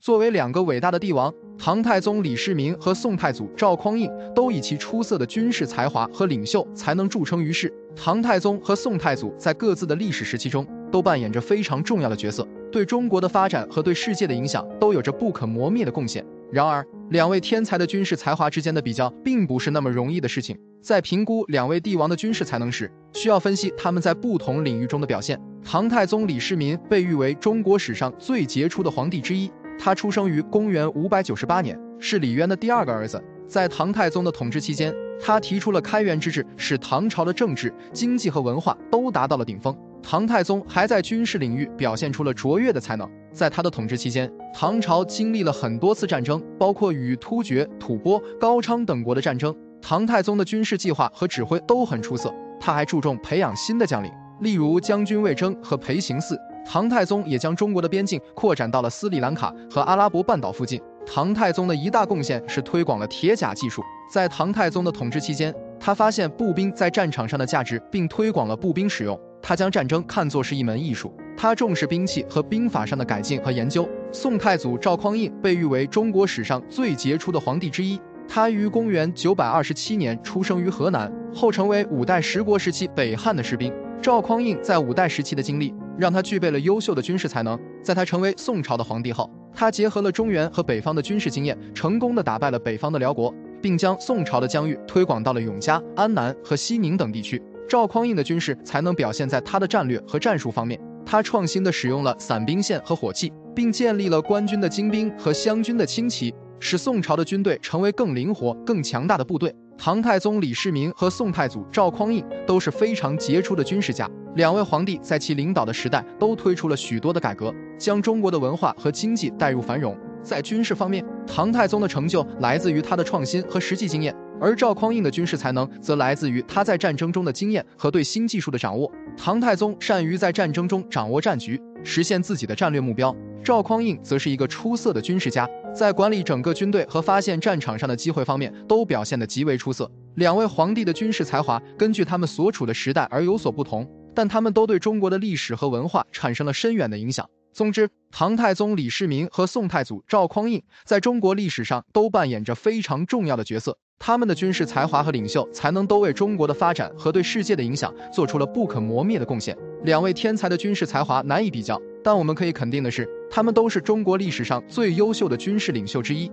作为两个伟大的帝王，唐太宗李世民和宋太祖赵匡胤都以其出色的军事才华和领袖才能著称于世。唐太宗和宋太祖在各自的历史时期中都扮演着非常重要的角色，对中国的发展和对世界的影响都有着不可磨灭的贡献。然而，两位天才的军事才华之间的比较并不是那么容易的事情。在评估两位帝王的军事才能时，需要分析他们在不同领域中的表现。唐太宗李世民被誉为中国史上最杰出的皇帝之一。他出生于公元五百九十八年，是李渊的第二个儿子。在唐太宗的统治期间，他提出了开元之治，使唐朝的政治、经济和文化都达到了顶峰。唐太宗还在军事领域表现出了卓越的才能。在他的统治期间，唐朝经历了很多次战争，包括与突厥、吐蕃、高昌等国的战争。唐太宗的军事计划和指挥都很出色。他还注重培养新的将领，例如将军魏征和裴行嗣。唐太宗也将中国的边境扩展到了斯里兰卡和阿拉伯半岛附近。唐太宗的一大贡献是推广了铁甲技术。在唐太宗的统治期间，他发现步兵在战场上的价值，并推广了步兵使用。他将战争看作是一门艺术，他重视兵器和兵法上的改进和研究。宋太祖赵匡胤被誉为中国史上最杰出的皇帝之一。他于公元九百二十七年出生于河南，后成为五代十国时期北汉的士兵。赵匡胤在五代时期的经历。让他具备了优秀的军事才能。在他成为宋朝的皇帝后，他结合了中原和北方的军事经验，成功的打败了北方的辽国，并将宋朝的疆域推广到了永嘉、安南和西宁等地区。赵匡胤的军事才能表现在他的战略和战术方面。他创新的使用了散兵线和火器，并建立了官军的精兵和湘军的轻骑，使宋朝的军队成为更灵活、更强大的部队。唐太宗李世民和宋太祖赵匡胤都是非常杰出的军事家。两位皇帝在其领导的时代都推出了许多的改革，将中国的文化和经济带入繁荣。在军事方面，唐太宗的成就来自于他的创新和实际经验，而赵匡胤的军事才能则来自于他在战争中的经验和对新技术的掌握。唐太宗善于在战争中掌握战局，实现自己的战略目标；赵匡胤则是一个出色的军事家。在管理整个军队和发现战场上的机会方面都表现得极为出色。两位皇帝的军事才华根据他们所处的时代而有所不同，但他们都对中国的历史和文化产生了深远的影响。总之，唐太宗李世民和宋太祖赵匡胤在中国历史上都扮演着非常重要的角色。他们的军事才华和领袖才能都为中国的发展和对世界的影响做出了不可磨灭的贡献。两位天才的军事才华难以比较，但我们可以肯定的是。他们都是中国历史上最优秀的军事领袖之一。